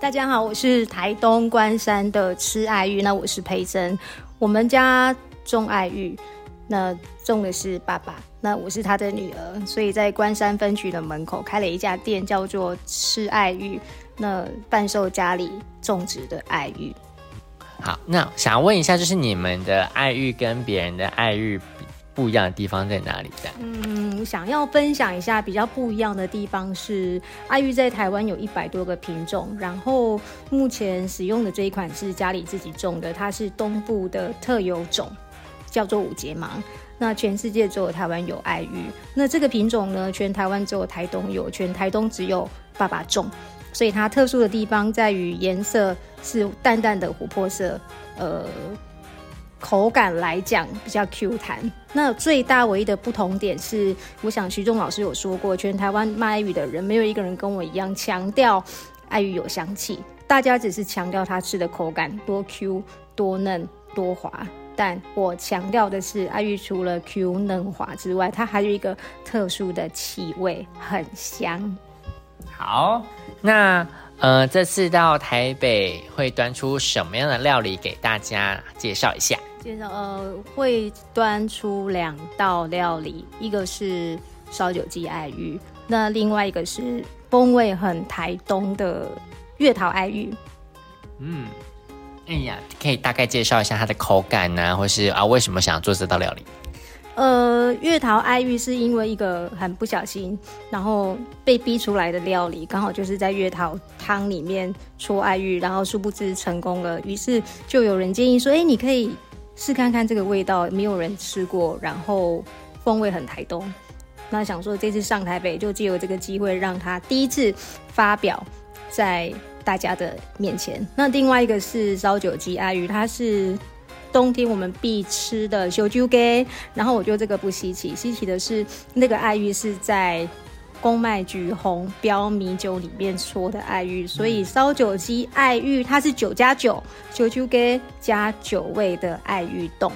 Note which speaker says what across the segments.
Speaker 1: 大家好，我是台东关山的吃爱玉，那我是培珍，我们家种爱玉，那种的是爸爸，那我是他的女儿，所以在关山分局的门口开了一家店，叫做吃爱玉，那贩售家里种植的爱玉。
Speaker 2: 好，那想要问一下，就是你们的爱玉跟别人的爱玉不一样的地方在哪里？的？
Speaker 1: 嗯，想要分享一下比较不一样的地方是，爱玉在台湾有一百多个品种，然后目前使用的这一款是家里自己种的，它是东部的特有种，叫做五节芒。那全世界只有台湾有爱玉，那这个品种呢，全台湾只有台东有，全台东只有爸爸种。所以它特殊的地方在于颜色是淡淡的琥珀色，呃，口感来讲比较 Q 弹。那最大唯一的不同点是，我想徐仲老师有说过，全台湾卖爱玉的人没有一个人跟我一样强调爱玉有香气，大家只是强调它吃的口感多 Q 多嫩多滑。但我强调的是，爱玉除了 Q 嫩滑之外，它还有一个特殊的气味，很香。
Speaker 2: 好，那呃，这次到台北会端出什么样的料理给大家介绍一下？
Speaker 1: 介绍呃，会端出两道料理，一个是烧酒鸡爱玉，那另外一个是风味很台东的月桃爱玉。
Speaker 2: 嗯，哎呀，可以大概介绍一下它的口感呢，或是啊，为什么想要做这道料理？
Speaker 1: 呃，月桃爱玉是因为一个很不小心，然后被逼出来的料理，刚好就是在月桃汤里面出爱玉，然后殊不知成功了，于是就有人建议说：“哎，你可以试看看这个味道，没有人吃过，然后风味很台东。”那想说这次上台北就借由这个机会，让他第一次发表在大家的面前。那另外一个是烧酒鸡阿鱼，它是。冬天我们必吃的小酒给，然后我觉得这个不稀奇，稀奇的是那个爱玉是在公麦橘红标米酒里面说的爱玉，所以烧酒鸡爱玉它是酒加酒，酒酒给加酒味的爱玉冻。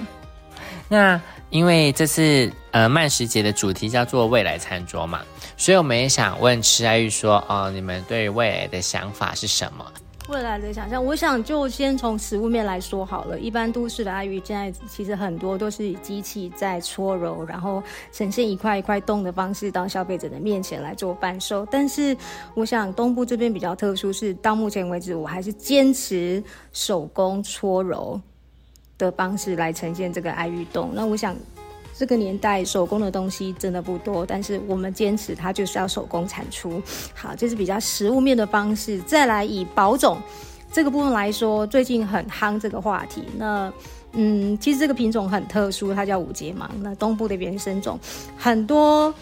Speaker 2: 那因为这次呃慢食节的主题叫做未来餐桌嘛，所以我们也想问吃爱玉说，哦，你们对未来的想法是什么？
Speaker 1: 未来的想象，我想就先从食物面来说好了。一般都市的爱玉现在其实很多都是以机器在搓揉，然后呈现一块一块冻的方式到消费者的面前来做贩售。但是我想东部这边比较特殊，是到目前为止我还是坚持手工搓揉的方式来呈现这个爱玉冻。那我想。这个年代手工的东西真的不多，但是我们坚持它就是要手工产出。好，这是比较实物面的方式。再来以保种这个部分来说，最近很夯这个话题。那嗯，其实这个品种很特殊，它叫五节芒。那东部的原生种，很多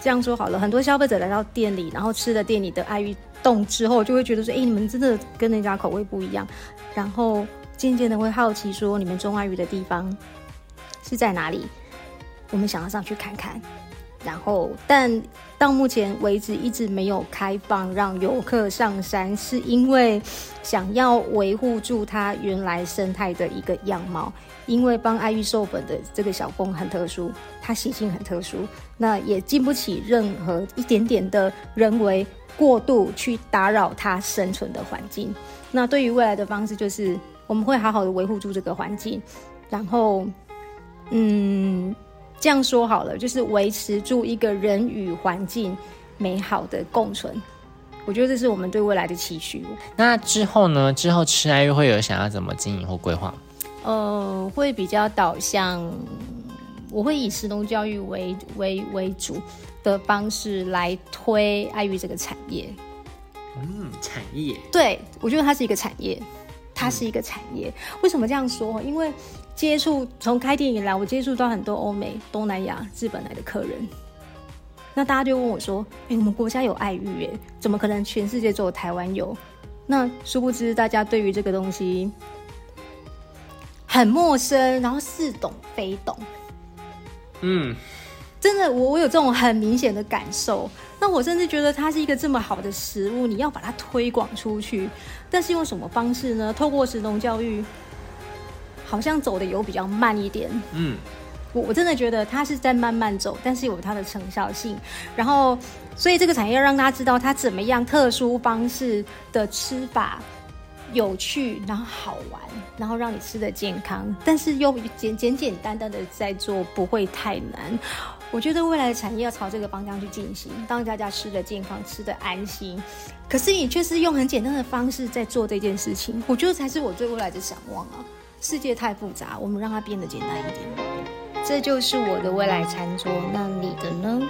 Speaker 1: 这样说好了，很多消费者来到店里，然后吃了店里的爱玉冻之后，就会觉得说，哎，你们真的跟人家口味不一样。然后渐渐的会好奇说，你们种爱玉的地方是在哪里？我们想要上去看看，然后，但到目前为止一直没有开放让游客上山，是因为想要维护住它原来生态的一个样貌。因为帮爱玉授粉的这个小工很特殊，它习性很特殊，那也经不起任何一点点的人为过度去打扰它生存的环境。那对于未来的方式，就是我们会好好的维护住这个环境，然后，嗯。这样说好了，就是维持住一个人与环境美好的共存。我觉得这是我们对未来的期许。
Speaker 2: 那之后呢？之后吃爱玉会有想要怎么经营或规划？
Speaker 1: 呃，会比较导向，我会以石农教育为为为主的方式来推爱玉这个产业。
Speaker 2: 嗯，产业。
Speaker 1: 对，我觉得它是一个产业，它是一个产业。为什么这样说？因为。接触从开店以来，我接触到很多欧美、东南亚、日本来的客人。那大家就问我说：“哎，我们国家有爱玉，哎，怎么可能全世界只有台湾有？”那殊不知，大家对于这个东西很陌生，然后似懂非懂。嗯，真的，我我有这种很明显的感受。那我甚至觉得它是一个这么好的食物，你要把它推广出去，但是用什么方式呢？透过食农教育。好像走的有比较慢一点，嗯，我我真的觉得它是在慢慢走，但是有它的成效性。然后所以这个产业要让大家知道它怎么样特殊方式的吃法有趣，然后好玩，然后让你吃的健康，但是又简简简单单的在做，不会太难。我觉得未来的产业要朝这个方向去进行，让大家吃的健康，吃的安心。可是你却是用很简单的方式在做这件事情，我觉得才是我对未来的展望啊！世界太复杂，我们让它变得简单一点。这就是我的未来餐桌，那你的呢？